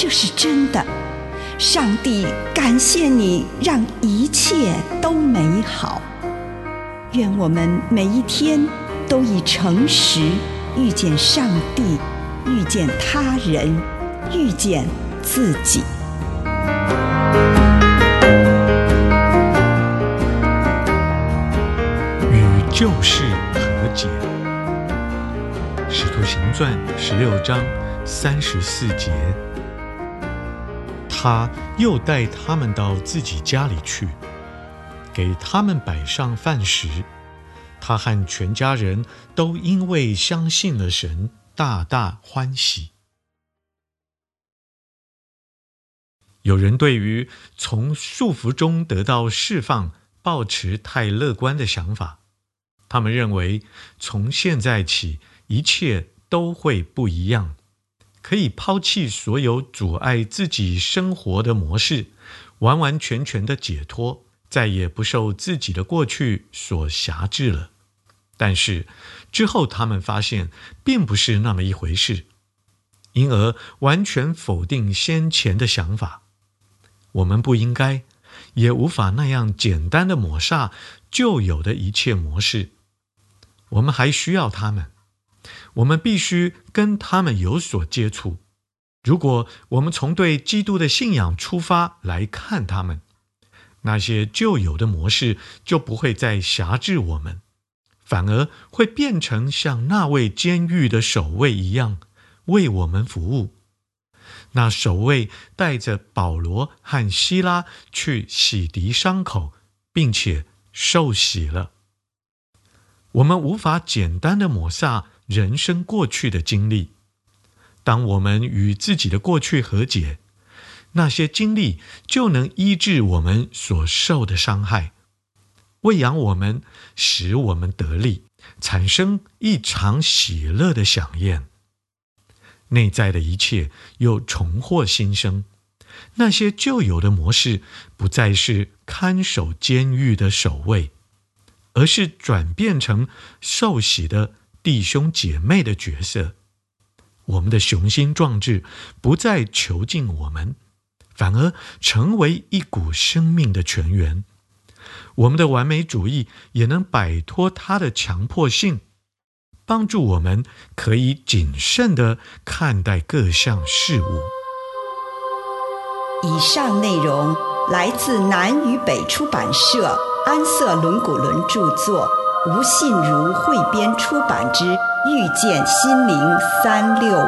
这是真的。上帝感谢你，让一切都美好。愿我们每一天都以诚实遇见上帝，遇见他人，遇见自己。与旧事和解，《使徒行传》十六章三十四节，他又带他们到自己家里去，给他们摆上饭食。他和全家人都因为相信了神，大大欢喜。有人对于从束缚中得到释放，抱持太乐观的想法。他们认为，从现在起，一切都会不一样，可以抛弃所有阻碍自己生活的模式，完完全全的解脱，再也不受自己的过去所辖制了。但是之后，他们发现并不是那么一回事，因而完全否定先前的想法。我们不应该，也无法那样简单的抹煞旧有的一切模式。我们还需要他们，我们必须跟他们有所接触。如果我们从对基督的信仰出发来看他们，那些旧有的模式就不会再辖制我们，反而会变成像那位监狱的守卫一样为我们服务。那守卫带着保罗和希拉去洗涤伤口，并且受洗了。我们无法简单的抹煞人生过去的经历。当我们与自己的过去和解，那些经历就能医治我们所受的伤害，喂养我们，使我们得力，产生一场喜乐的饗宴。内在的一切又重获新生，那些旧有的模式不再是看守监狱的守卫。而是转变成受洗的弟兄姐妹的角色，我们的雄心壮志不再囚禁我们，反而成为一股生命的泉源。我们的完美主义也能摆脱它的强迫性，帮助我们可以谨慎地看待各项事物。以上内容来自南与北出版社。安瑟伦古伦著作，吴信如汇编出版之《遇见心灵三六五》。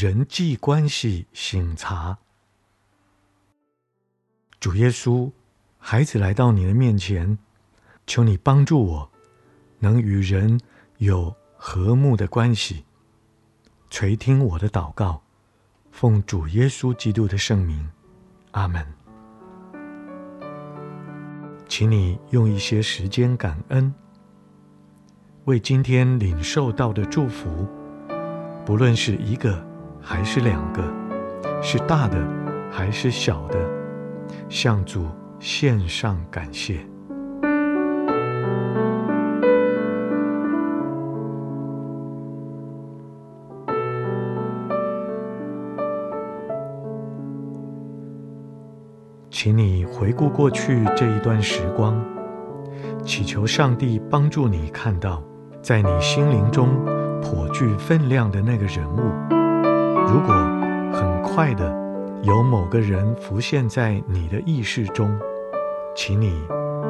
人际关系省察。主耶稣，孩子来到你的面前，求你帮助我，能与人有和睦的关系。垂听我的祷告，奉主耶稣基督的圣名，阿门。请你用一些时间感恩，为今天领受到的祝福，不论是一个还是两个，是大的还是小的，向主献上感谢。请你回顾过去这一段时光，祈求上帝帮助你看到，在你心灵中颇具分量的那个人物。如果很快的有某个人浮现在你的意识中，请你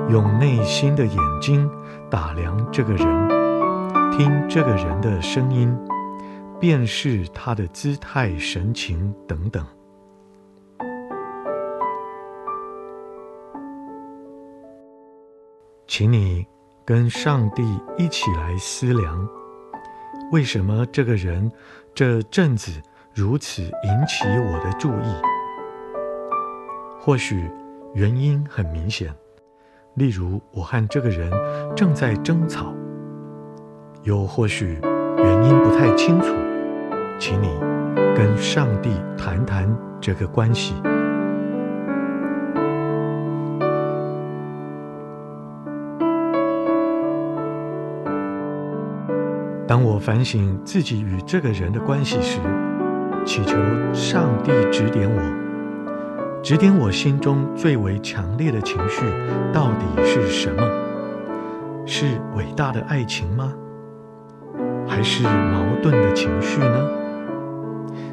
用内心的眼睛打量这个人，听这个人的声音，辨识他的姿态、神情等等。请你跟上帝一起来思量，为什么这个人这阵子如此引起我的注意？或许原因很明显，例如我和这个人正在争吵；又或许原因不太清楚，请你跟上帝谈谈这个关系。当我反省自己与这个人的关系时，祈求上帝指点我，指点我心中最为强烈的情绪到底是什么？是伟大的爱情吗？还是矛盾的情绪呢？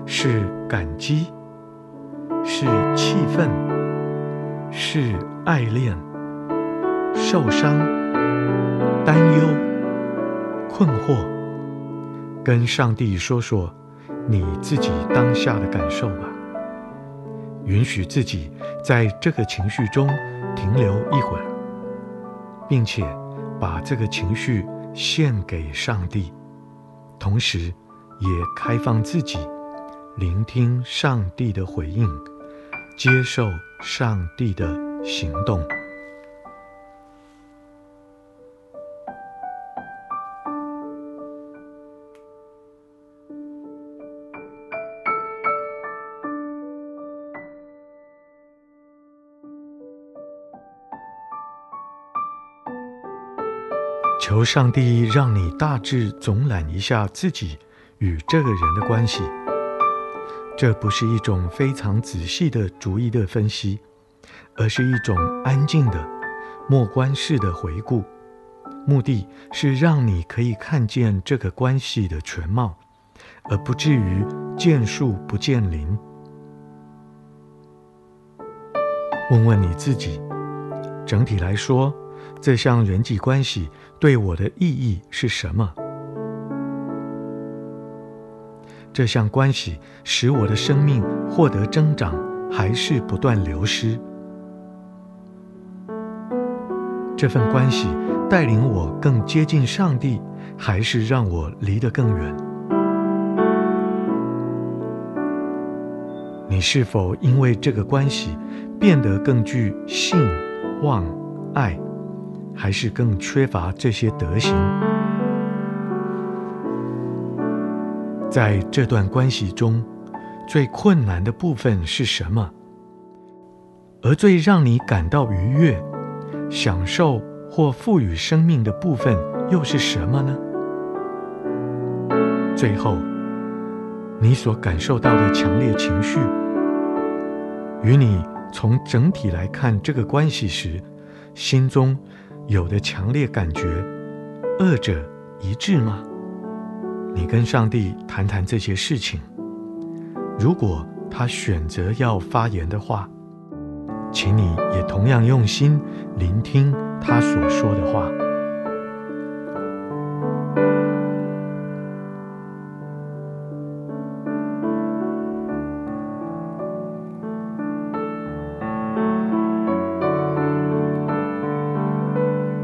是感激？是气愤？是爱恋？受伤？担忧？困惑？跟上帝说说你自己当下的感受吧，允许自己在这个情绪中停留一会儿，并且把这个情绪献给上帝，同时也开放自己，聆听上帝的回应，接受上帝的行动。求上帝让你大致总览一下自己与这个人的关系。这不是一种非常仔细的逐一的分析，而是一种安静的默观式的回顾。目的是让你可以看见这个关系的全貌，而不至于见树不见林。问问你自己，整体来说，这项人际关系对我的意义是什么？这项关系使我的生命获得增长，还是不断流失？这份关系带领我更接近上帝，还是让我离得更远？你是否因为这个关系变得更具信、望、爱？还是更缺乏这些德行？在这段关系中，最困难的部分是什么？而最让你感到愉悦、享受或赋予生命的部分又是什么呢？最后，你所感受到的强烈情绪，与你从整体来看这个关系时，心中。有的强烈感觉，二者一致吗？你跟上帝谈谈这些事情。如果他选择要发言的话，请你也同样用心聆听他所说的话。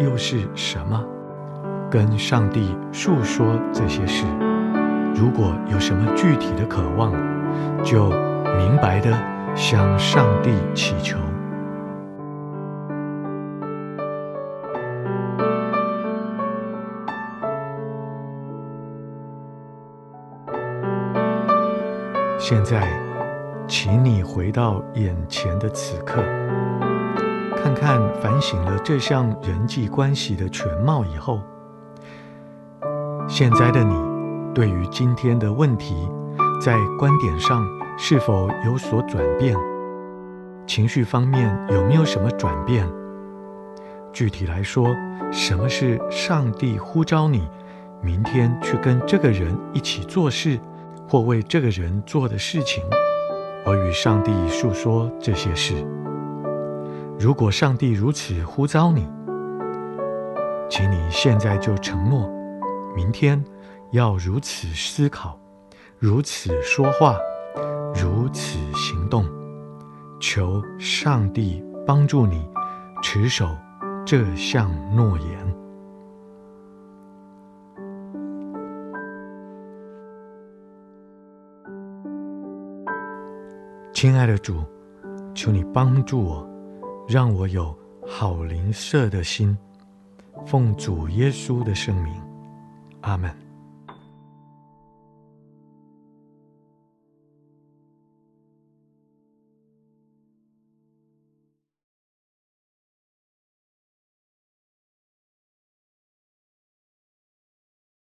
又是什么？跟上帝诉说这些事。如果有什么具体的渴望，就明白的向上帝祈求。现在，请你回到眼前的此刻，看看反省了这项人际关系的全貌以后，现在的你对于今天的问题，在观点上是否有所转变？情绪方面有没有什么转变？具体来说，什么是上帝呼召你明天去跟这个人一起做事？或为这个人做的事情，我与上帝诉说这些事。如果上帝如此呼召你，请你现在就承诺，明天要如此思考，如此说话，如此行动。求上帝帮助你持守这项诺言。亲爱的主，求你帮助我，让我有好灵舍的心，奉主耶稣的圣名，阿门。